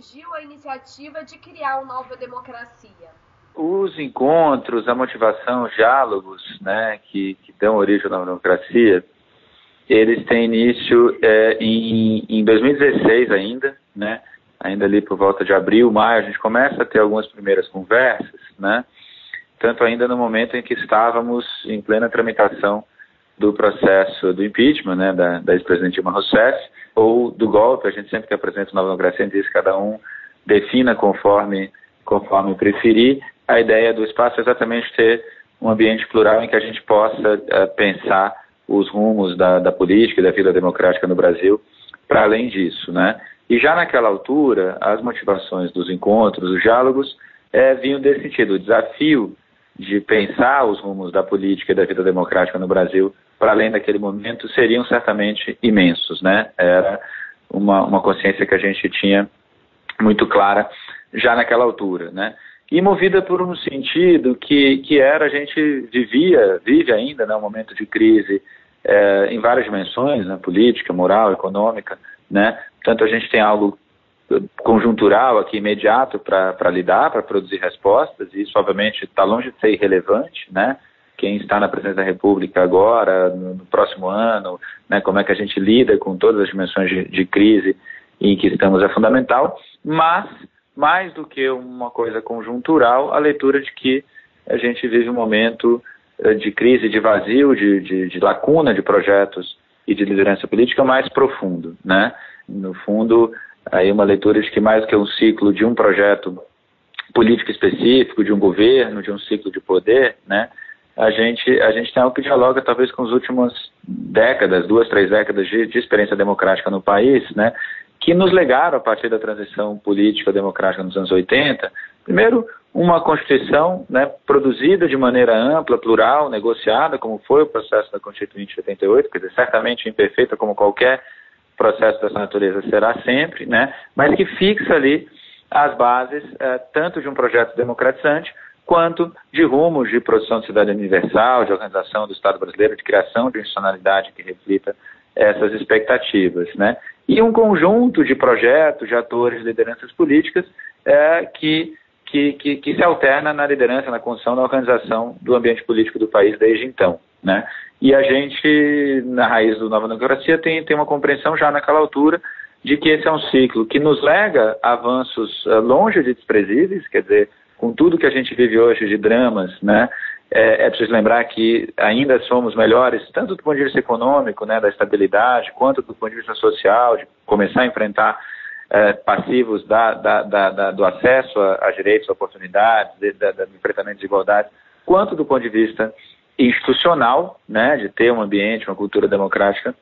surgiu a iniciativa de criar uma nova democracia? Os encontros, a motivação, os diálogos né, que, que dão origem à nova democracia, eles têm início é, em, em 2016 ainda, né? ainda ali por volta de abril, maio, a gente começa a ter algumas primeiras conversas, né? tanto ainda no momento em que estávamos em plena tramitação do processo do impeachment, né, da, da ex-presidente Dilma Rousseff, ou do golpe, a gente sempre que apresenta Nova Democracia, a gente diz que cada um defina conforme, conforme preferir. A ideia do espaço é exatamente ter um ambiente plural em que a gente possa uh, pensar os rumos da, da política e da vida democrática no Brasil para além disso, né? E já naquela altura, as motivações dos encontros, os diálogos, é, vinham desse sentido. O desafio de pensar os rumos da política e da vida democrática no Brasil para além daquele momento seriam certamente imensos, né? Era uma, uma consciência que a gente tinha muito clara já naquela altura, né? E movida por um sentido que, que era a gente vivia, vive ainda, né, um momento de crise é, em várias dimensões, né, política, moral, econômica, né? Tanto a gente tem algo conjuntural aqui imediato para lidar, para produzir respostas, e isso obviamente está longe de ser irrelevante, né? Quem está na presidência da República agora, no, no próximo ano, né, como é que a gente lida com todas as dimensões de, de crise em que estamos é fundamental, mas mais do que uma coisa conjuntural, a leitura de que a gente vive um momento eh, de crise, de vazio, de, de, de lacuna de projetos e de liderança política mais profundo, né? No fundo, aí uma leitura de que mais que um ciclo de um projeto político específico, de um governo, de um ciclo de poder, né? A gente, a gente tem algo que dialoga talvez com as últimas décadas, duas, três décadas de, de experiência democrática no país, né? Que nos legaram a partir da transição política democrática nos anos 80, primeiro uma Constituição né, produzida de maneira ampla, plural, negociada, como foi o processo da Constituinte de 88, quer dizer, certamente imperfeita como qualquer processo dessa natureza será sempre, né, mas que fixa ali as bases eh, tanto de um projeto democratizante quanto de rumos de produção de cidadania universal, de organização do Estado brasileiro, de criação de institucionalidade que reflita essas expectativas, né? E um conjunto de projetos, de atores, de lideranças políticas eh, que, que, que, que se alterna na liderança, na condição, na organização do ambiente político do país desde então, né? E a gente, na raiz do Nova Democracia, tem, tem uma compreensão já naquela altura de que esse é um ciclo que nos lega avanços uh, longe de desprezíveis, quer dizer, com tudo que a gente vive hoje de dramas, né, é, é, preciso lembrar que ainda somos melhores, tanto do ponto de vista econômico, né, da estabilidade, quanto do ponto de vista social, de começar a enfrentar é, passivos da, da, da, do acesso a, a, direitos, oportunidades, de, do enfrentamento de desigualdades, quanto do ponto de vista institucional, né, de ter um ambiente, uma cultura democrática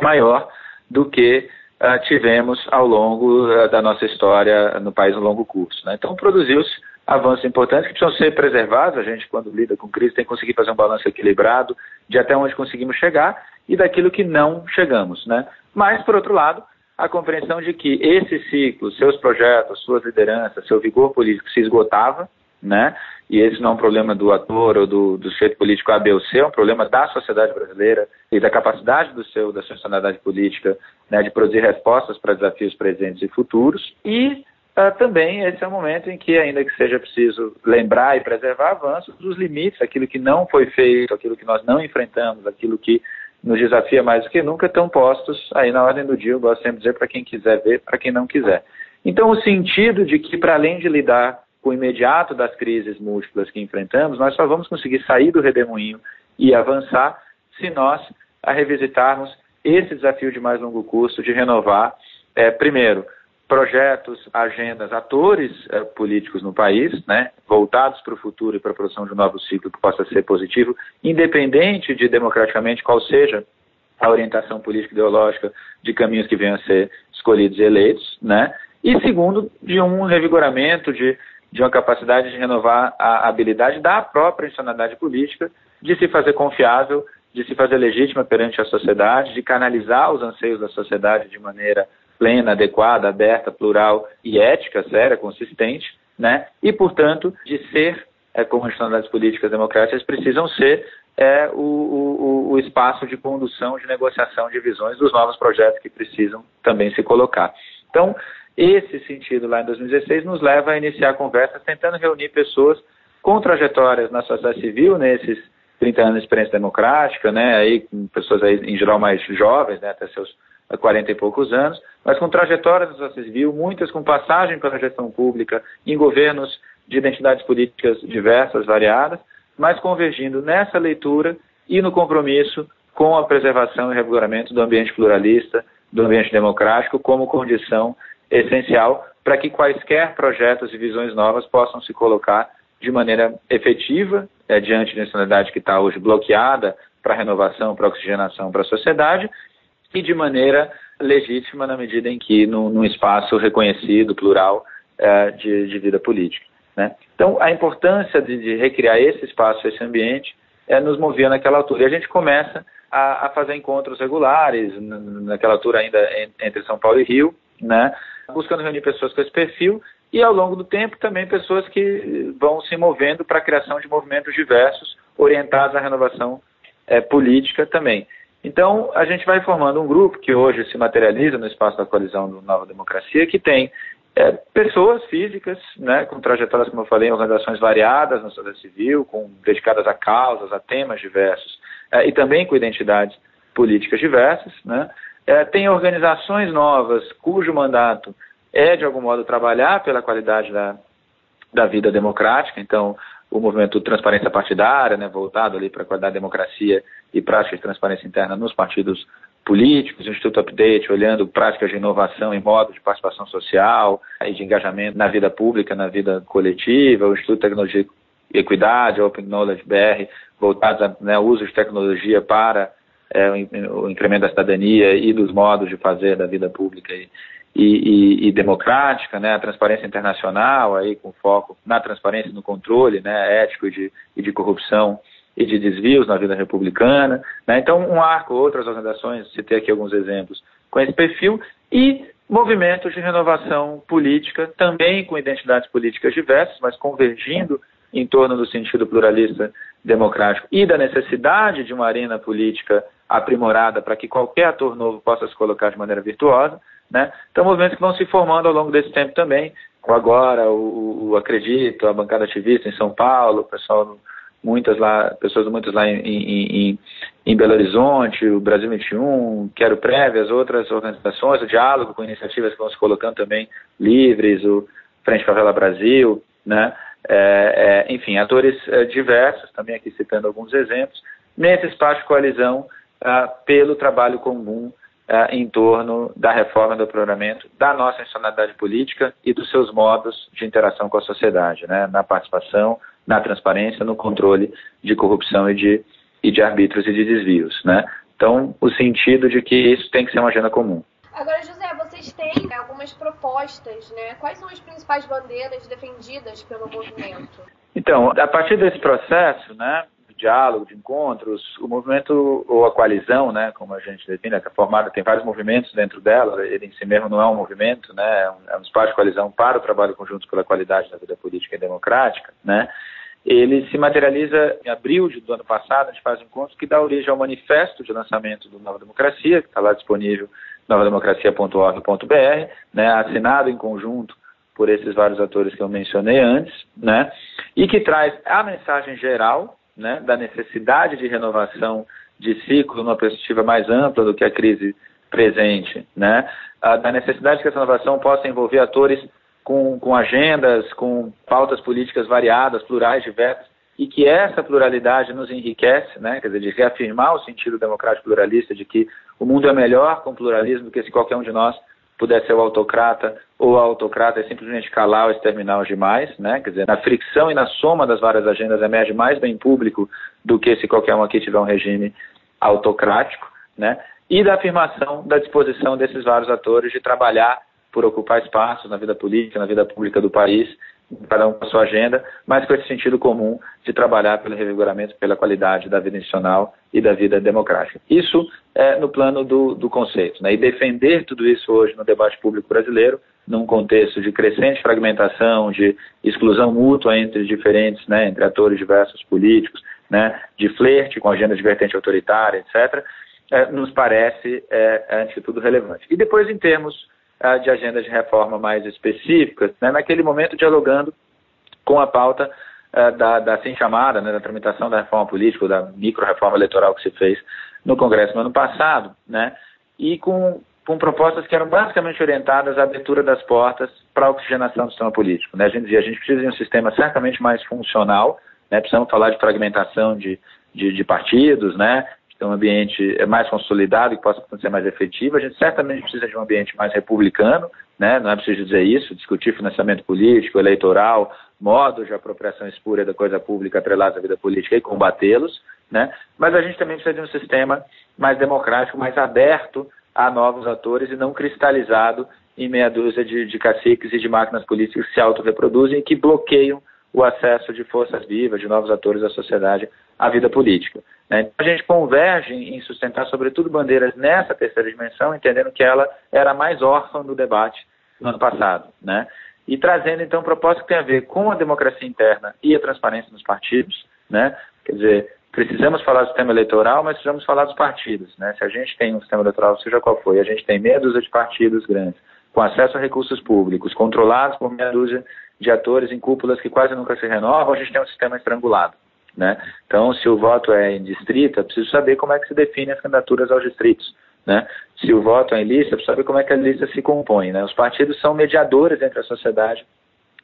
maior do que uh, tivemos ao longo uh, da nossa história no país no longo curso. Né? Então, produziu-se avanços importantes que precisam ser preservados. A gente, quando lida com crise, tem que conseguir fazer um balanço equilibrado de até onde conseguimos chegar e daquilo que não chegamos. Né? Mas, por outro lado, a compreensão de que esse ciclo, seus projetos, suas lideranças, seu vigor político se esgotava, né? E esse não é um problema do ator ou do, do sujeito político A, B ou C, é um problema da sociedade brasileira e da capacidade do seu, da sua sociedade política né, de produzir respostas para desafios presentes e futuros. E uh, também esse é o momento em que, ainda que seja preciso lembrar e preservar avanços, os limites, aquilo que não foi feito, aquilo que nós não enfrentamos, aquilo que nos desafia mais do que nunca, estão postos aí na ordem do dia, eu gosto sempre de dizer para quem quiser ver, para quem não quiser. Então, o sentido de que, para além de lidar o imediato das crises múltiplas que enfrentamos, nós só vamos conseguir sair do redemoinho e avançar se nós revisitarmos esse desafio de mais longo curso de renovar, é, primeiro, projetos, agendas, atores é, políticos no país, né, voltados para o futuro e para a produção de um novo ciclo que possa ser positivo, independente de democraticamente qual seja a orientação política ideológica de caminhos que venham a ser escolhidos e eleitos, né? E segundo, de um revigoramento de de uma capacidade de renovar a habilidade da própria institucionalidade política de se fazer confiável, de se fazer legítima perante a sociedade, de canalizar os anseios da sociedade de maneira plena, adequada, aberta, plural e ética, séria, consistente, né? E, portanto, de ser, é, como institucionalidades políticas democráticas, precisam ser é, o, o, o espaço de condução, de negociação de visões dos novos projetos que precisam também se colocar. Então, esse sentido, lá em 2016, nos leva a iniciar conversas tentando reunir pessoas com trajetórias na sociedade civil, nesses 30 anos de experiência democrática, né, aí com pessoas aí, em geral mais jovens, né, até seus 40 e poucos anos, mas com trajetórias na sociedade civil, muitas com passagem pela gestão pública, em governos de identidades políticas diversas, variadas, mas convergindo nessa leitura e no compromisso com a preservação e revigoramento do ambiente pluralista, do ambiente democrático, como condição essencial para que quaisquer projetos e visões novas possam se colocar de maneira efetiva é, diante da nacionalidade que está hoje bloqueada para renovação, para oxigenação para a sociedade e de maneira legítima na medida em que num, num espaço reconhecido, plural é, de, de, vida política. Né? Então, a importância de, de, recriar esse espaço, esse ambiente, é, nos movia naquela altura. E a gente começa a, a fazer encontros regulares, naquela altura ainda entre São Paulo e Rio, né? Buscando reunir pessoas com esse perfil e ao longo do tempo também pessoas que vão se movendo para a criação de movimentos diversos orientados à renovação é, política também. Então, a gente vai formando um grupo que hoje se materializa no espaço da coalizão do Nova Democracia, que tem é, pessoas físicas, né, com trajetórias, como eu falei, em organizações variadas na sociedade civil, com, dedicadas a causas, a temas diversos, é, e também com identidades políticas diversas. Né, é, tem organizações novas cujo mandato é, de algum modo, trabalhar pela qualidade da, da vida democrática. Então, o movimento Transparência Partidária, né, voltado ali para a qualidade da democracia e práticas de transparência interna nos partidos políticos, o Instituto Update, olhando práticas de inovação em modo de participação social e de engajamento na vida pública, na vida coletiva, o Instituto Tecnologia e Equidade, Open Knowledge BR, voltados ao né, uso de tecnologia para é, o incremento da cidadania e dos modos de fazer da vida pública e, e, e, democrática, né, a transparência internacional, aí com foco na transparência no controle né, ético e de, e de corrupção e de desvios na vida republicana. Né, então, um arco, outras organizações, citei aqui alguns exemplos, com esse perfil, e movimentos de renovação política, também com identidades políticas diversas, mas convergindo em torno do sentido pluralista democrático e da necessidade de uma arena política aprimorada para que qualquer ator novo possa se colocar de maneira virtuosa. Né? Então, movimentos que vão se formando ao longo desse tempo também. O Agora, o, o Acredito, a bancada ativista em São Paulo, pessoal, muitas lá, pessoas muitas lá em, em, em, Belo Horizonte, o Brasil 21, Quero Prévias, outras organizações, o diálogo com iniciativas que vão se colocando também livres, o Frente Favela Brasil, né? É, é, enfim, atores é, diversos, também aqui citando alguns exemplos, nesse espaço de coalizão pelo trabalho comum ah, em torno da reforma do programamento da nossa institucionalidade política e dos seus modos de interação com a sociedade, né, na participação, na transparência, no controle de corrupção e de, e de arbítrios e de desvios. Né. Então, o sentido de que isso tem que ser uma agenda comum. Agora, José, vocês têm né, algumas propostas, né? Quais são as principais bandeiras defendidas pelo movimento? Então, a partir desse processo, né, diálogo, de encontros, o movimento ou a coalizão, né, como a gente define, é formada tem vários movimentos dentro dela. Ele em si mesmo não é um movimento, né, é um espaço de coalizão para o trabalho conjunto pela qualidade da vida política e democrática, né ele se materializa em abril do ano passado, a gente faz um encontro que dá origem ao manifesto de lançamento do Nova Democracia, que está lá disponível novademocracia.org.br, né, assinado em conjunto por esses vários atores que eu mencionei antes, né, e que traz a mensagem geral né, da necessidade de renovação de ciclo numa perspectiva mais ampla do que a crise presente, né, da necessidade que essa renovação possa envolver atores com, com agendas, com pautas políticas variadas, plurais, diversas, e que essa pluralidade nos enriquece, né? quer dizer, de reafirmar o sentido democrático pluralista de que o mundo é melhor com pluralismo do que se qualquer um de nós pudesse ser o autocrata ou autocrata é simplesmente calar ou exterminar os demais, né? quer dizer, na fricção e na soma das várias agendas emerge mais bem público do que se qualquer um aqui tiver um regime autocrático, né? e da afirmação da disposição desses vários atores de trabalhar por ocupar espaços na vida política, na vida pública do país, cada um com a sua agenda, mas com esse sentido comum de trabalhar pelo revigoramento, pela qualidade da vida institucional e da vida democrática. Isso é no plano do, do conceito. Né? E defender tudo isso hoje no debate público brasileiro, num contexto de crescente fragmentação, de exclusão mútua entre diferentes, né, entre atores diversos políticos, né, de flerte com agenda de vertente autoritária, etc., é, nos parece, é, antes de tudo, relevante. E depois, em termos de agendas de reforma mais específicas, né, naquele momento dialogando com a pauta uh, da, da assim chamada, né, da tramitação da reforma política, ou da micro-reforma eleitoral que se fez no Congresso no ano passado, né, e com, com propostas que eram basicamente orientadas à abertura das portas para a oxigenação do sistema político. Né. A gente dizia, a gente precisa de um sistema certamente mais funcional, né, precisamos falar de fragmentação de, de, de partidos, né, ter um ambiente mais consolidado, que possa ser mais efetivo. A gente certamente precisa de um ambiente mais republicano, né? não é preciso dizer isso, discutir financiamento político, eleitoral, modos de apropriação espúria da coisa pública atrelados à vida política e combatê-los, né? mas a gente também precisa de um sistema mais democrático, mais aberto a novos atores e não cristalizado em meia dúzia de, de caciques e de máquinas políticas que se autorreproduzem e que bloqueiam o acesso de forças vivas, de novos atores da sociedade à vida política. Né? Então, a gente converge em sustentar, sobretudo, bandeiras nessa terceira dimensão, entendendo que ela era mais órfã do debate no ano passado. Né? E trazendo, então, propostas que têm a ver com a democracia interna e a transparência nos partidos. Né? Quer dizer, precisamos falar do sistema eleitoral, mas precisamos falar dos partidos. Né? Se a gente tem um sistema eleitoral, seja qual for, e a gente tem meia dúzia de partidos grandes, com acesso a recursos públicos, controlados por meia dúzia de atores em cúpulas que quase nunca se renovam, a gente tem um sistema estrangulado. Né? Então, se o voto é em distrito, é preciso saber como é que se define as candidaturas aos distritos. Né? Se o voto é em lista, é preciso saber como é que a lista se compõe. Né? Os partidos são mediadores entre a sociedade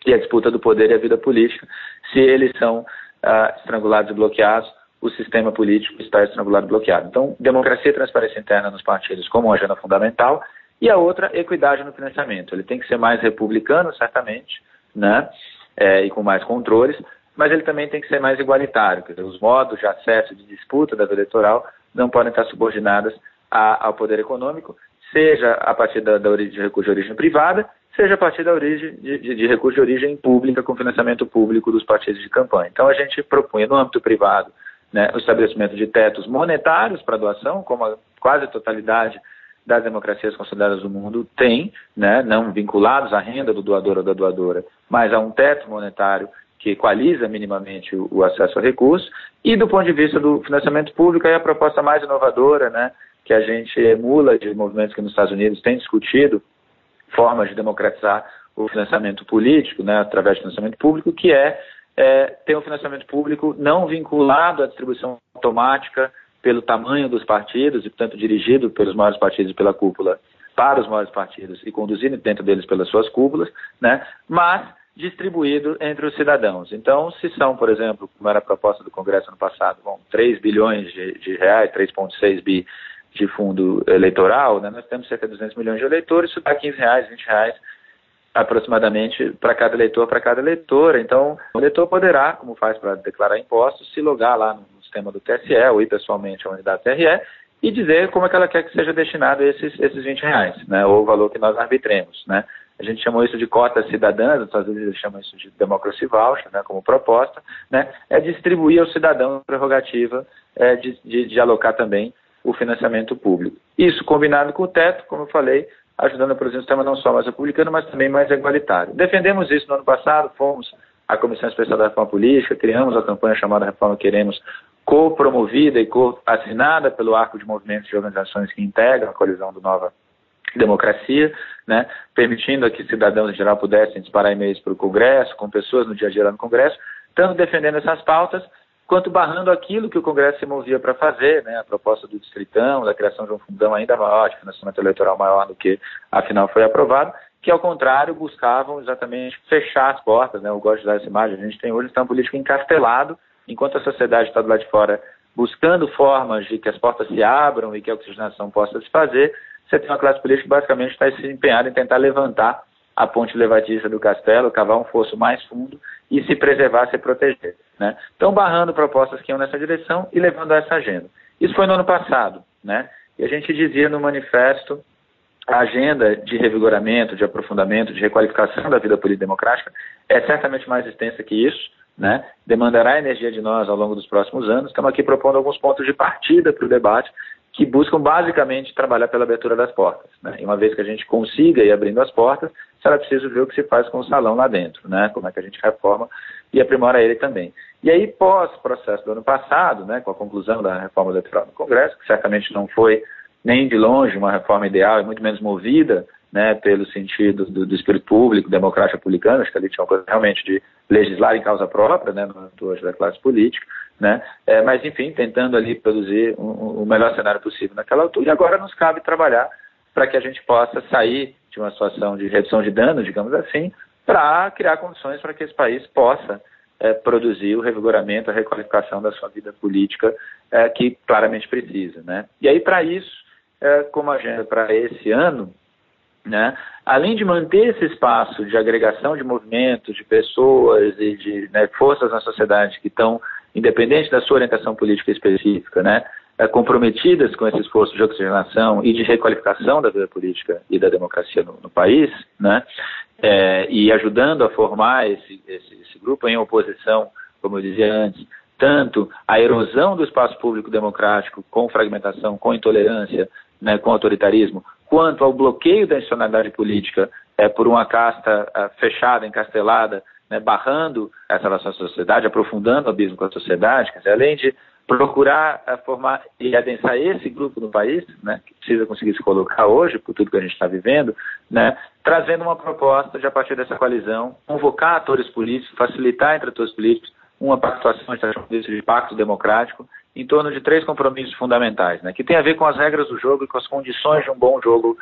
e a disputa do poder e a vida política. Se eles são ah, estrangulados e bloqueados, o sistema político está estrangulado e bloqueado. Então, democracia e transparência interna nos partidos como uma agenda fundamental e a outra, equidade no financiamento. Ele tem que ser mais republicano, certamente, né? É, e com mais controles, mas ele também tem que ser mais igualitário. Quer dizer, os modos de acesso de disputa da eleitoral não podem estar subordinadas a, ao poder econômico, seja a partir da, da origem de recurso de origem privada, seja a partir da origem de, de, de recurso de origem pública com financiamento público dos partidos de campanha. Então a gente propunha no âmbito privado né, o estabelecimento de tetos monetários para doação, como a quase totalidade das democracias consolidadas do mundo tem, né, não vinculados à renda do doador ou da doadora, mas a um teto monetário que equaliza minimamente o, o, acesso a recursos, e do ponto de vista do financiamento público, aí a proposta mais inovadora, né, que a gente emula de movimentos que nos Estados Unidos têm discutido formas de democratizar o financiamento político, né, através de financiamento público, que é, é ter um financiamento público não vinculado à distribuição automática pelo tamanho dos partidos e, portanto, dirigido pelos maiores partidos e pela cúpula para os maiores partidos e conduzido dentro deles pelas suas cúpulas, né? mas distribuído entre os cidadãos. Então, se são, por exemplo, como era a proposta do Congresso ano passado, bom, 3 bilhões de, de reais, 3,6 bi de fundo eleitoral, né? nós temos cerca de 200 milhões de eleitores, isso dá 15 reais, 20 reais aproximadamente para cada eleitor, para cada eleitora. Então, o eleitor poderá, como faz para declarar impostos, se logar lá no sistema do TSE ou ir pessoalmente à unidade TRE e dizer como é que ela quer que seja destinado esses, esses 20 reais, né, ou o valor que nós arbitremos, né. A gente chamou isso de cotas cidadãs, às vezes eles chamam isso de democracy voucher, né, como proposta, né, é distribuir ao cidadão a prerrogativa é, de, de, de alocar também o financiamento público. Isso combinado com o teto, como eu falei, ajudando a produzir um sistema não só mais republicano, mas também mais igualitário. Defendemos isso no ano passado, fomos à Comissão Especial da Reforma Política, criamos a campanha chamada Reforma Queremos, co-promovida e co-assinada pelo arco de movimentos e organizações que integram a colisão do Nova Democracia, né, permitindo que cidadãos em geral pudessem disparar e-mails para o Congresso, com pessoas no dia a dia no Congresso, tanto defendendo essas pautas, quanto barrando aquilo que o Congresso se movia para fazer, né, a proposta do Distritão, da criação de um fundão ainda maior, de financiamento eleitoral maior do que afinal foi aprovado, que ao contrário buscavam exatamente fechar as portas, né, eu gosto de dar essa imagem, a gente tem hoje um sistema político encastelado, enquanto a sociedade está do lado de fora buscando formas de que as portas se abram e que a oxigenação possa se fazer, você tem uma classe política que basicamente está se empenhada em tentar levantar a ponte levadiça do castelo, cavar um fosso mais fundo e se preservar, se proteger. Né? Então, barrando propostas que iam nessa direção e levando a essa agenda. Isso foi no ano passado, né? E a gente dizia no manifesto a agenda de revigoramento, de aprofundamento, de requalificação da vida política democrática é certamente mais extensa que isso né, demandará energia de nós ao longo dos próximos anos. Estamos aqui propondo alguns pontos de partida para o debate que buscam basicamente trabalhar pela abertura das portas. Né? E uma vez que a gente consiga ir abrindo as portas, será preciso ver o que se faz com o salão lá dentro, né? como é que a gente reforma e aprimora ele também. E aí, pós-processo do ano passado, né, com a conclusão da reforma eleitoral no Congresso, que certamente não foi nem de longe uma reforma ideal e muito menos movida né, pelo sentido do, do espírito público, democrático republicano, acho que ali tinha uma coisa realmente de legislar em causa própria, né, no âmbito da classe política, né, é, mas enfim, tentando ali produzir o um, um melhor cenário possível naquela altura, e agora nos cabe trabalhar para que a gente possa sair de uma situação de redução de danos, digamos assim, para criar condições para que esse país possa é, produzir o revigoramento, a requalificação da sua vida política é, que claramente precisa. Né? E aí, para isso, é, como agenda para esse ano, né, além de manter esse espaço de agregação de movimentos, de pessoas e de né, forças na sociedade que estão, independente da sua orientação política específica, né, é, comprometidas com esse esforço de oxigenação e de requalificação da vida política e da democracia no, no país, né, é, e ajudando a formar esse, esse, esse grupo em oposição, como eu dizia antes, tanto à erosão do espaço público democrático com fragmentação, com intolerância, né, com autoritarismo, quanto ao bloqueio da institucionalidade política é, por uma casta é, fechada, encastelada, né, barrando essa relação à sociedade, aprofundando o abismo com a sociedade, dizer, além de procurar eh, formar e adensar esse grupo no país, né, que precisa conseguir se colocar hoje, por tudo que a gente está vivendo, né, trazendo uma proposta de, a partir dessa coalizão, convocar atores políticos, facilitar entre atores políticos uma pactuação, de pacto democrático, em torno de três compromissos fundamentais, né, que tem a ver com as regras do jogo e com as condições de um bom jogo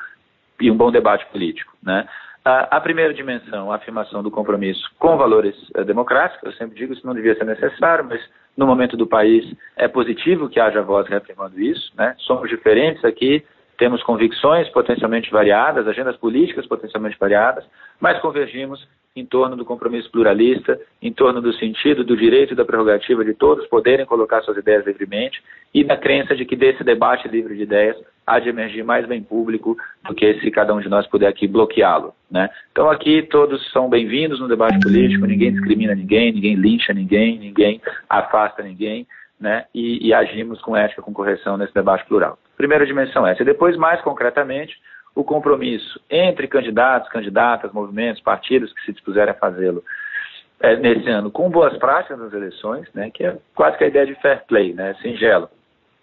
e um bom debate político. Né. A, a primeira dimensão, a afirmação do compromisso com valores uh, democráticos, eu sempre digo isso não devia ser necessário, mas no momento do país é positivo que haja voz reafirmando isso, né? Somos diferentes aqui, temos convicções potencialmente variadas, agendas políticas potencialmente variadas, mas convergimos em torno do compromisso pluralista, em torno do sentido do direito e da prerrogativa de todos poderem colocar suas ideias livremente e da crença de que desse debate livre de ideias há de emergir mais bem público do que se cada um de nós puder aqui bloqueá-lo. Né? Então aqui todos são bem-vindos no debate político, ninguém discrimina ninguém, ninguém lincha ninguém, ninguém afasta ninguém, né? e, e agimos com ética, com correção nesse debate plural. Primeira dimensão é essa. E depois, mais concretamente, o compromisso entre candidatos, candidatas, movimentos, partidos que se dispuserem a fazê-lo é, nesse ano com boas práticas nas eleições, né, que é quase que a ideia de fair play, né, singelo.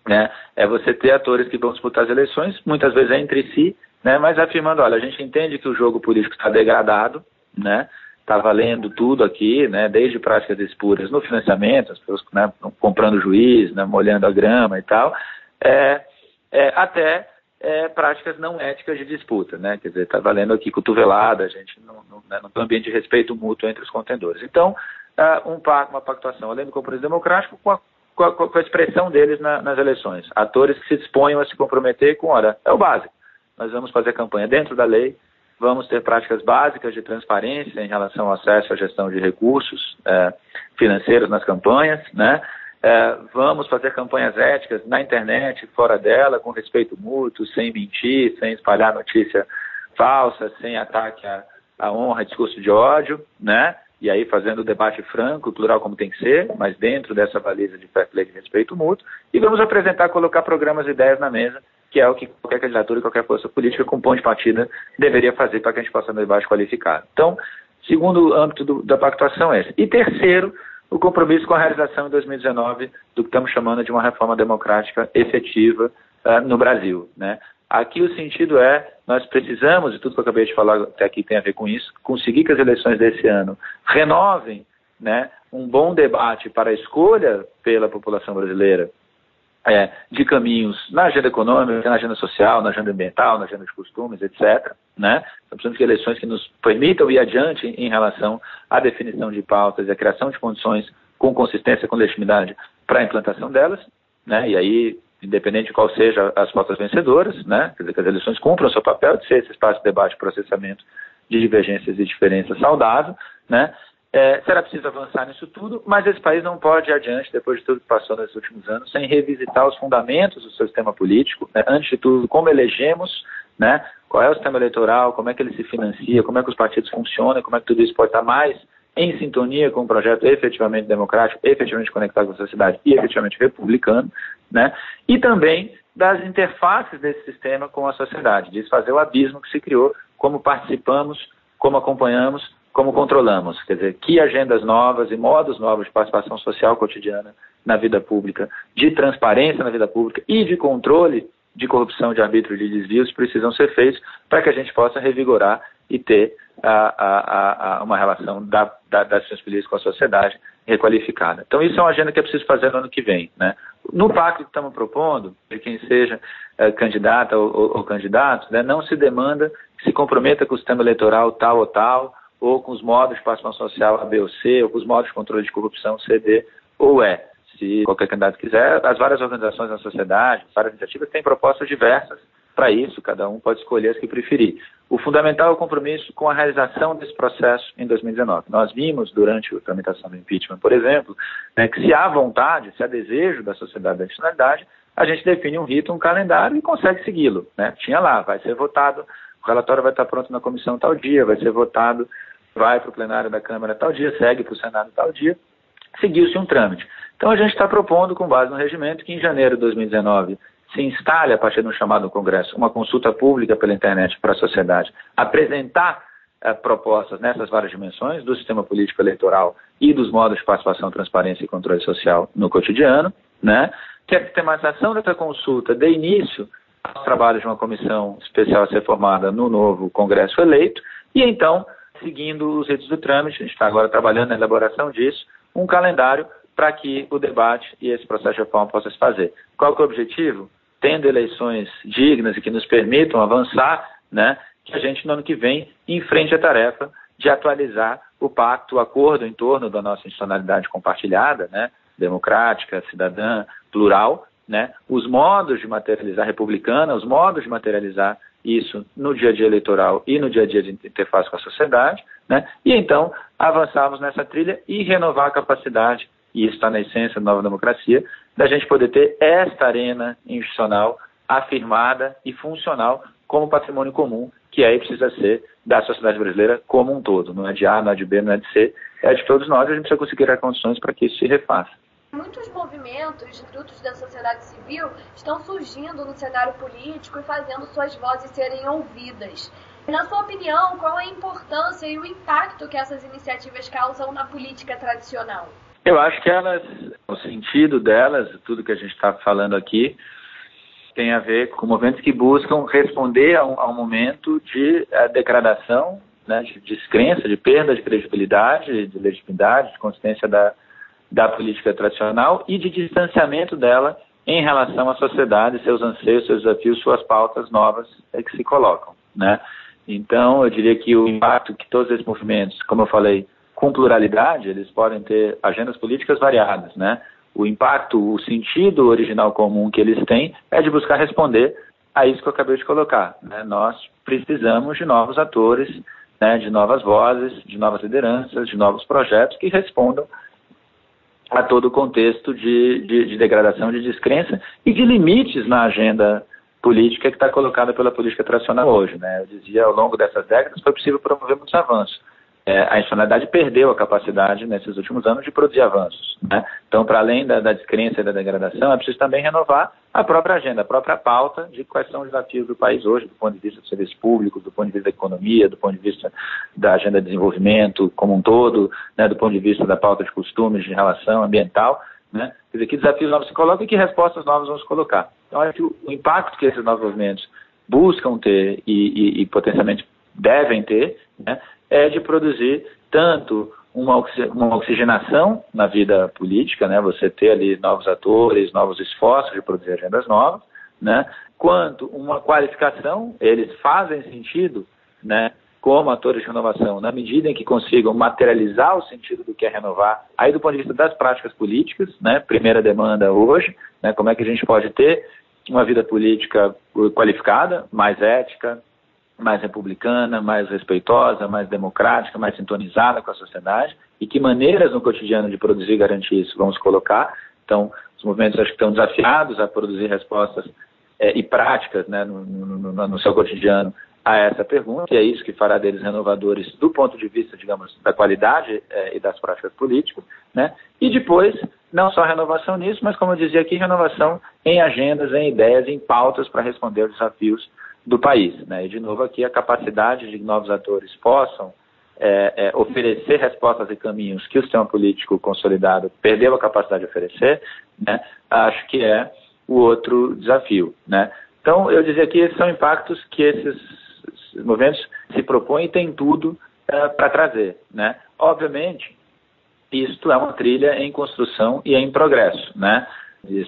Né, é você ter atores que vão disputar as eleições, muitas vezes é entre si, né, mas afirmando, olha, a gente entende que o jogo político está degradado, né, está valendo tudo aqui, né, desde práticas espuras no financiamento, as pessoas né, comprando juiz, né, molhando a grama e tal, é, é, até é, práticas não éticas de disputa, né? Quer dizer, está valendo aqui cotovelada, a gente não, não, né, não tem um ambiente de respeito mútuo entre os contendores. Então, uh, um, uma pactuação, além do compromisso democrático, com a, com a, com a expressão deles na, nas eleições. Atores que se disponham a se comprometer com, olha, é o básico. Nós vamos fazer campanha dentro da lei, vamos ter práticas básicas de transparência em relação ao acesso à gestão de recursos é, financeiros nas campanhas, né? É, vamos fazer campanhas éticas na internet, fora dela, com respeito mútuo, sem mentir, sem espalhar notícia falsa, sem ataque à, à honra, discurso de ódio, né? E aí fazendo o debate franco, plural como tem que ser, mas dentro dessa baliza de fair play de respeito mútuo. E vamos apresentar, colocar programas e ideias na mesa, que é o que qualquer candidatura e qualquer força política com ponto de partida deveria fazer para que a gente possa um debate qualificado. Então, segundo âmbito do, da pactuação é esse. E terceiro, o compromisso com a realização em 2019 do que estamos chamando de uma reforma democrática efetiva uh, no Brasil. Né? Aqui o sentido é, nós precisamos, e tudo que eu acabei de falar até aqui tem a ver com isso, conseguir que as eleições desse ano renovem né, um bom debate para a escolha pela população brasileira é, de caminhos na agenda econômica, na agenda social, na agenda ambiental, na agenda de costumes, etc. Né? Então, precisamos de eleições que nos permitam ir adiante em relação à definição de pautas e à criação de condições com consistência, com legitimidade para a implantação delas. Né? E aí, independente de qual seja as pautas vencedoras, né? quer dizer, que as eleições cumpram o seu papel de ser esse espaço de debate e processamento de divergências e diferenças saudável, né? É, será preciso avançar nisso tudo, mas esse país não pode ir adiante, depois de tudo que passou nesses últimos anos, sem revisitar os fundamentos do seu sistema político. Né? Antes de tudo, como elegemos, né? qual é o sistema eleitoral, como é que ele se financia, como é que os partidos funcionam, como é que tudo isso pode estar mais em sintonia com um projeto efetivamente democrático, efetivamente conectado com a sociedade e efetivamente republicano, né? e também das interfaces desse sistema com a sociedade, desfazer o abismo que se criou, como participamos, como acompanhamos como controlamos, quer dizer, que agendas novas e modos novos de participação social cotidiana na vida pública, de transparência na vida pública e de controle de corrupção, de arbítrio, de desvios precisam ser feitos para que a gente possa revigorar e ter a, a, a, uma relação da, da, das ações políticas com a sociedade requalificada. Então, isso é uma agenda que é preciso fazer no ano que vem. Né? No pacto que estamos propondo, de quem seja é, candidata ou, ou, ou candidato, né, não se demanda que se comprometa com o sistema eleitoral tal ou tal, ou com os modos de participação social A, B ou C, ou com os modos de controle de corrupção C, D ou E. Se qualquer candidato quiser, as várias organizações da sociedade, várias iniciativas têm propostas diversas para isso, cada um pode escolher as que preferir. O fundamental é o compromisso com a realização desse processo em 2019. Nós vimos durante a tramitação do impeachment, por exemplo, né, que se há vontade, se há desejo da sociedade da nacionalidade, a gente define um rito, um calendário e consegue segui-lo. Né? Tinha lá, vai ser votado, o relatório vai estar pronto na comissão tal dia, vai ser votado, vai para o plenário da Câmara tal dia, segue para o Senado tal dia, seguiu-se um trâmite. Então a gente está propondo, com base no regimento, que em janeiro de 2019 se instale, a partir de um chamado Congresso, uma consulta pública pela internet para a sociedade, apresentar eh, propostas nessas várias dimensões, do sistema político eleitoral e dos modos de participação, transparência e controle social no cotidiano, né? que a sistematização dessa consulta dê início aos trabalhos de uma comissão especial a ser formada no novo Congresso eleito, e então, seguindo os ritos do trâmite, a gente está agora trabalhando na elaboração disso, um calendário para que o debate e esse processo de reforma possa se fazer. Qual é o objetivo? tendo eleições dignas e que nos permitam avançar, né, que a gente no ano que vem enfrente a tarefa de atualizar o pacto, o acordo em torno da nossa institucionalidade compartilhada, né, democrática, cidadã, plural, né, os modos de materializar republicana, os modos de materializar isso no dia a dia eleitoral e no dia a dia de interface com a sociedade, né, e então avançarmos nessa trilha e renovar a capacidade e isso está na essência da nova democracia, da gente poder ter esta arena institucional afirmada e funcional como patrimônio comum, que aí precisa ser da sociedade brasileira como um todo. Não é de A, não é de B, não é de C, é de todos nós a gente precisa conseguir as condições para que isso se refaça. Muitos movimentos frutos da sociedade civil estão surgindo no cenário político e fazendo suas vozes serem ouvidas. Na sua opinião, qual a importância e o impacto que essas iniciativas causam na política tradicional? Eu acho que elas, o sentido delas, tudo que a gente está falando aqui, tem a ver com movimentos que buscam responder a um, a um momento de a degradação, né, de descrença, de perda de credibilidade, de legitimidade, de consistência da, da política tradicional e de distanciamento dela em relação à sociedade, seus anseios, seus desafios, suas pautas novas é que se colocam, né? Então, eu diria que o impacto que todos esses movimentos, como eu falei, com pluralidade, eles podem ter agendas políticas variadas, né? O impacto, o sentido original comum que eles têm é de buscar responder a isso que eu acabei de colocar. Né? Nós precisamos de novos atores, né? de novas vozes, de novas lideranças, de novos projetos que respondam a todo o contexto de, de, de degradação, de descrença e de limites na agenda política que está colocada pela política tradicional hoje. Né? Eu dizia, ao longo dessas décadas, foi possível promover muitos avanços é, a institucionalidade perdeu a capacidade nesses últimos anos de produzir avanços. Né? Então, para além da, da descrença e da degradação, é preciso também renovar a própria agenda, a própria pauta de quais são os desafios do país hoje, do ponto de vista dos serviços públicos, do ponto de vista da economia, do ponto de vista da agenda de desenvolvimento como um todo, né, do ponto de vista da pauta de costumes, de relação ambiental. Né? Quer dizer, que desafios novos se colocam e que respostas novas vamos colocar. Então, acho que o, o impacto que esses novos movimentos buscam ter e, e, e potencialmente devem ter, né, é de produzir tanto uma, oxigenação na vida política, né, você ter ali novos atores, novos esforços de produzir agendas novas, né, quanto uma qualificação, eles fazem sentido, né, como atores de renovação, na medida em que consigam materializar o sentido do que é renovar, aí do ponto de vista das práticas políticas, né, primeira demanda hoje, né, como é que a gente pode ter uma vida política qualificada, mais ética, mais republicana, mais respeitosa, mais democrática, mais sintonizada com a sociedade e que maneiras no cotidiano de produzir e garantir isso vamos colocar. Então, os movimentos acho que estão desafiados a produzir respostas é, e práticas né, no, no, no, seu cotidiano a essa pergunta, e é isso que fará deles renovadores do ponto de vista, digamos, da qualidade é, e das práticas políticas, né? E depois, não só renovação nisso, mas como eu dizia aqui, renovação em agendas, em ideias, em pautas para responder aos desafios do país. Né? E, de novo, aqui a capacidade de novos atores possam é, é, oferecer respostas e caminhos que o sistema político consolidado perdeu a capacidade de oferecer, né? acho que é o outro desafio. Né? Então, eu dizia que esses são impactos que esses movimentos se propõem e têm tudo uh, para trazer. Né? Obviamente, isto é uma trilha em construção e em progresso. Né?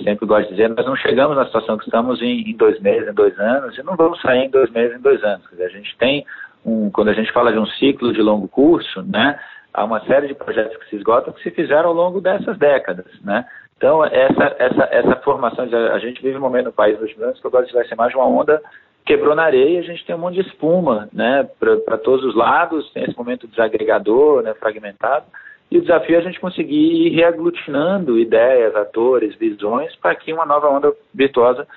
Sempre gosto de dizer, nós não chegamos na situação que estamos em, em, dois meses, em dois anos, e não vamos sair em dois meses, em dois anos. Dizer, a gente tem, um, quando a gente fala de um ciclo de longo curso, né, há uma série de projetos que se esgotam que se fizeram ao longo dessas décadas. Né? Então, essa, essa, essa formação, a gente vive um momento no país dos anos que agora vai ser mais uma onda quebrou na areia, a gente tem um monte de espuma, né, para todos os lados, tem esse momento desagregador, né, fragmentado, e o desafio é a gente conseguir ir reaglutinando ideias, atores, visões, para que uma nova onda virtuosa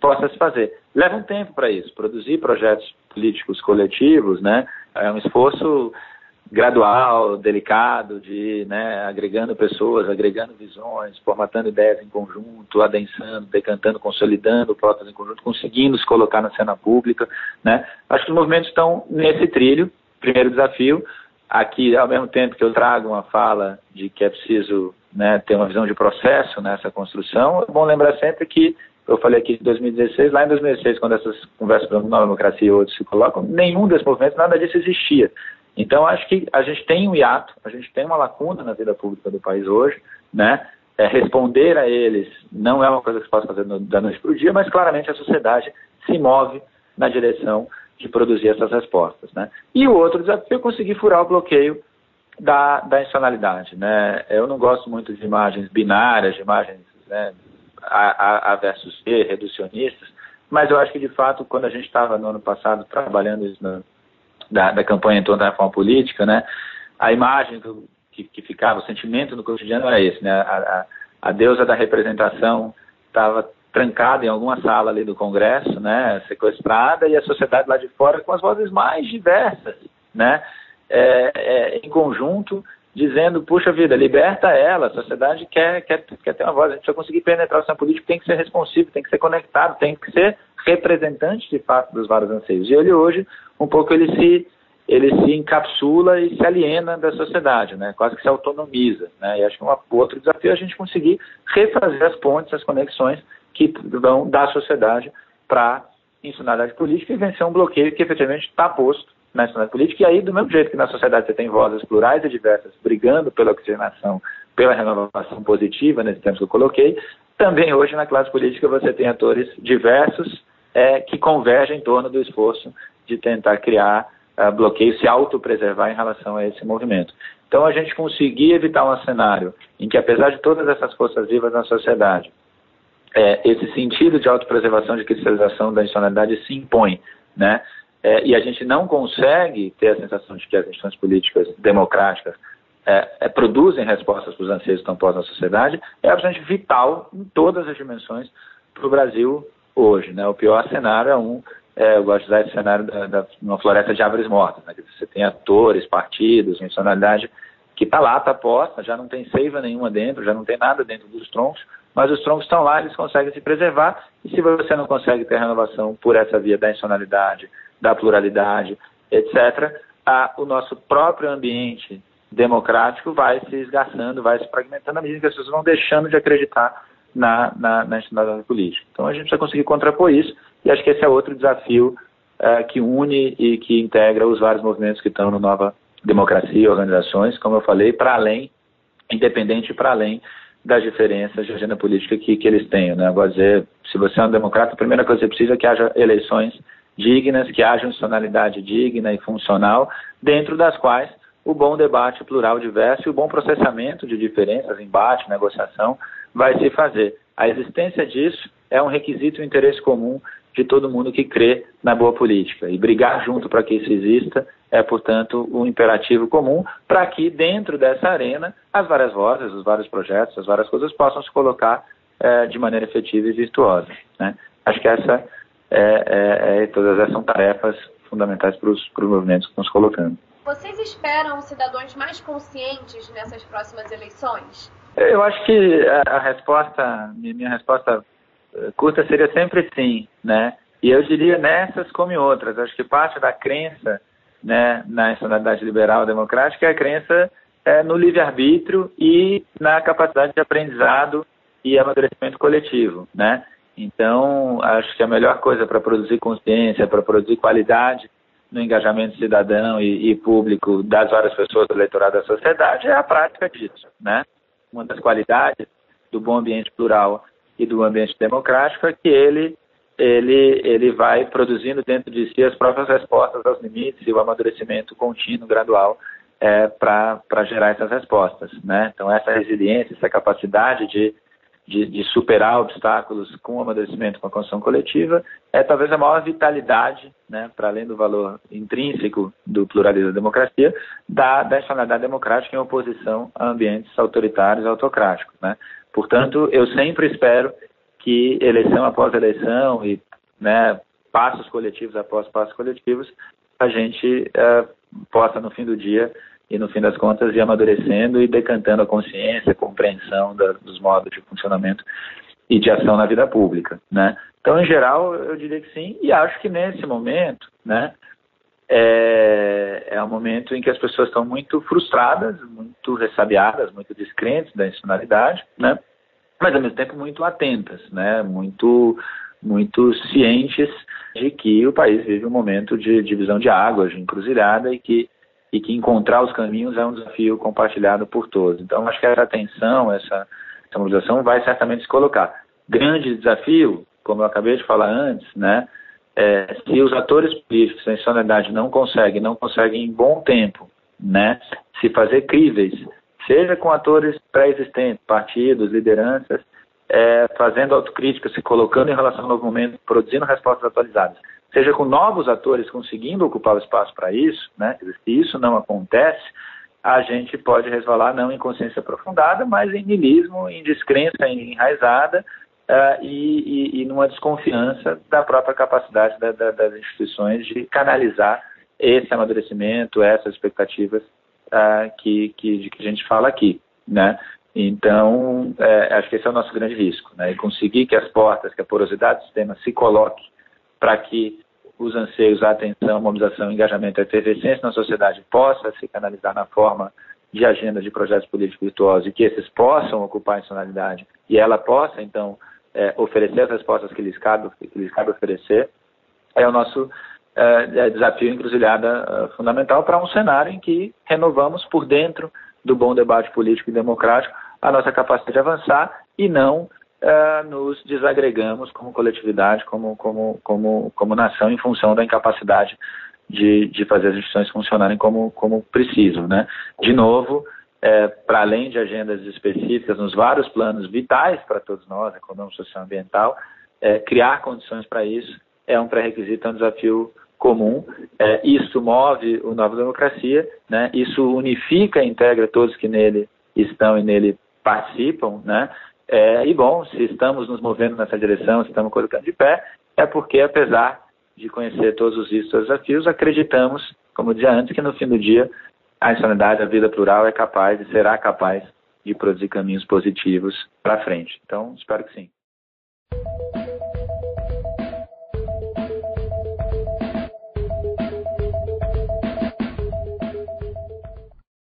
possa se fazer. Leva um tempo para isso, produzir projetos políticos coletivos, né, é um esforço gradual, delicado, de né, agregando pessoas, agregando visões, formatando ideias em conjunto, adensando, decantando, consolidando pautas em conjunto, conseguindo se colocar na cena pública. Né? Acho que os movimentos estão nesse trilho. Primeiro desafio, aqui, ao mesmo tempo que eu trago uma fala de que é preciso né, ter uma visão de processo nessa construção, é bom lembrar sempre que eu falei aqui de 2016, lá em 2016, quando essas conversas da Nova Democracia e outros se colocam, nenhum desses movimentos, nada disso existia. Então, acho que a gente tem um hiato, a gente tem uma lacuna na vida pública do país hoje, né? É, responder a eles não é uma coisa que se possa fazer no, da noite para o dia, mas claramente a sociedade se move na direção de produzir essas respostas. Né? E o outro desafio é conseguir furar o bloqueio da, da institucionalidade. Né? Eu não gosto muito de imagens binárias, de imagens né, A, a, versus B, reducionistas, mas eu acho que, de fato, quando a gente estava no ano passado trabalhando isso na, da, da campanha em torno da reforma política, né, a imagem que, que, ficava, o sentimento no cotidiano era esse, né, a, a, a deusa da representação estava trancada em alguma sala ali do Congresso, né, sequestrada, e a sociedade lá de fora com as vozes mais diversas, né, é, é, em conjunto, dizendo, puxa vida, liberta ela, a sociedade quer, quer, quer ter uma voz, a gente precisa conseguir penetrar o sistema político, tem que ser responsivo, tem que ser conectado, tem que ser representante de fato dos vários anseios. E ele hoje, um pouco, ele se, ele se encapsula e se aliena da sociedade, né? quase que se autonomiza. Né? E acho que um outro desafio é a gente conseguir refazer as pontes, as conexões que vão da sociedade para institucionalidade política e vencer um bloqueio que efetivamente está posto na institucionalidade política. E aí, do mesmo jeito que na sociedade você tem vozes plurais e diversas brigando pela oxigenação, pela renovação positiva, nesses termos que eu coloquei, também hoje na classe política você tem atores diversos é, que converge em torno do esforço de tentar criar uh, bloqueios, se autopreservar em relação a esse movimento. Então, a gente conseguir evitar um cenário em que, apesar de todas essas forças vivas na sociedade, é, esse sentido de autopreservação, de cristalização da institucionalidade se impõe, né? É, e a gente não consegue ter a sensação de que as instituições políticas democráticas é, é, produzem respostas para os anseios que estão postos na sociedade, é absolutamente vital em todas as dimensões para o Brasil hoje. Né? O pior cenário é um, é, eu gosto de usar esse cenário da, da, uma floresta de árvores mortas, né? você tem atores, partidos, funcionalidade que está lá, está posta, já não tem seiva nenhuma dentro, já não tem nada dentro dos troncos, mas os troncos estão lá, eles conseguem se preservar, e se você não consegue ter renovação por essa via da institucionalidade, da pluralidade, etc., a, o nosso próprio ambiente democrático vai se esgarçando, vai se fragmentando à medida que as pessoas vão deixando de acreditar na, na, na política. Então a gente precisa conseguir contrapor isso e acho que esse é outro desafio uh, que une e que integra os vários movimentos que estão no Nova Democracia, organizações, como eu falei, para além, independente para além das diferenças de agenda política que, que eles tenham. Né? Agora dizer, se você é um democrata, a primeira coisa que você precisa é que haja eleições dignas, que haja institucionalidade digna e funcional, dentro das quais o bom debate plural diverso e o bom processamento de diferenças, embate, negociação, vai se fazer. A existência disso é um requisito e um interesse comum de todo mundo que crê na boa política. E brigar junto para que isso exista é, portanto, um imperativo comum para que, dentro dessa arena, as várias vozes, os vários projetos, as várias coisas possam se colocar é, de maneira efetiva e virtuosa. Né? Acho que essa é, é, é todas essas são tarefas fundamentais para os movimentos que estamos colocando. Vocês esperam cidadãos mais conscientes nessas próximas eleições? Eu acho que a, a resposta, minha resposta curta seria sempre sim, né? E eu diria nessas como em outras. Acho que parte da crença né, na nacionalidade liberal democrática é a crença é, no livre-arbítrio e na capacidade de aprendizado e amadurecimento coletivo, né? Então, acho que a melhor coisa para produzir consciência, para produzir qualidade no engajamento cidadão e, e, público das várias pessoas do eleitorado da sociedade é a prática disso, né? Uma das qualidades do bom ambiente plural e do ambiente democrático é que ele ele ele vai produzindo dentro de si as próprias respostas aos limites e o amadurecimento contínuo, gradual é, para gerar essas respostas, né? Então essa resiliência, essa capacidade de de, de, superar obstáculos com o amadurecimento com a construção coletiva é talvez a maior vitalidade, né, para além do valor intrínseco do pluralismo da democracia, da, da nacionalidade democrática em oposição a ambientes autoritários e autocráticos. Né. Portanto, eu sempre espero que eleição após eleição e né, passos coletivos após passos coletivos, a gente uh, possa, no fim do dia, e no fim das contas ir amadurecendo e decantando a consciência, a compreensão da, dos modos de funcionamento e de ação na vida pública, né? Então, em geral, eu diria que sim, e acho que nesse momento, né, é, é um momento em que as pessoas estão muito frustradas, muito ressabiadas, muito descrentes da institucionalidade, né, mas ao mesmo tempo muito atentas, né, muito muito cientes de que o país vive um momento de divisão de águas, de encruzilhada e que e que encontrar os caminhos é um desafio compartilhado por todos. Então, acho que essa atenção, essa, essa mobilização vai certamente se colocar. Grande desafio, como eu acabei de falar antes, né? É, se os atores políticos em solidariedade não conseguem, não conseguem em bom tempo, né, se fazer críveis, seja com atores pré-existentes, partidos, lideranças, é, fazendo autocrítica, se colocando em relação ao novo momento, produzindo respostas atualizadas seja com novos atores conseguindo ocupar o espaço para isso, né? Se isso não acontece, a gente pode resvalar não em consciência aprofundada, mas em nilismo, em descrença enraizada uh, e, e, e, numa desconfiança da própria capacidade da, da, das instituições de canalizar esse amadurecimento, essas expectativas uh, que, que, de que a gente fala aqui, né? Então, é, acho que esse é o nosso grande risco, né? E conseguir que as portas, que a porosidade do sistema se coloque para que os anseios, a atenção, a mobilização, o engajamento, a efervescência na sociedade possa se canalizar na forma de agenda de projetos políticos virtuosos e que esses possam ocupar a institucionalidade e ela possa, então, é, oferecer as respostas que lhes cabe, que lhes cabe oferecer, é o nosso é, é desafio encruzilhada é, fundamental para um cenário em que renovamos por dentro do bom debate político e democrático a nossa capacidade de avançar e não uh, nos desagregamos como coletividade, como, como, como, como nação, em função da incapacidade de, de fazer as instituições funcionarem como, como precisam. Né? De novo, é, para além de agendas específicas nos vários planos vitais para todos nós, econômico, social ambiental, é, criar condições para isso é um pré-requisito, é um desafio comum. É, isso move o Nova Democracia, né? isso unifica e integra todos que nele estão e nele participam, né? É, e bom, se estamos nos movendo nessa direção, se estamos colocando de pé, é porque, apesar de conhecer todos os riscos e desafios, acreditamos, como dizia antes, que no fim do dia a insanidade, a vida plural é capaz e será capaz de produzir caminhos positivos para frente. Então, espero que sim.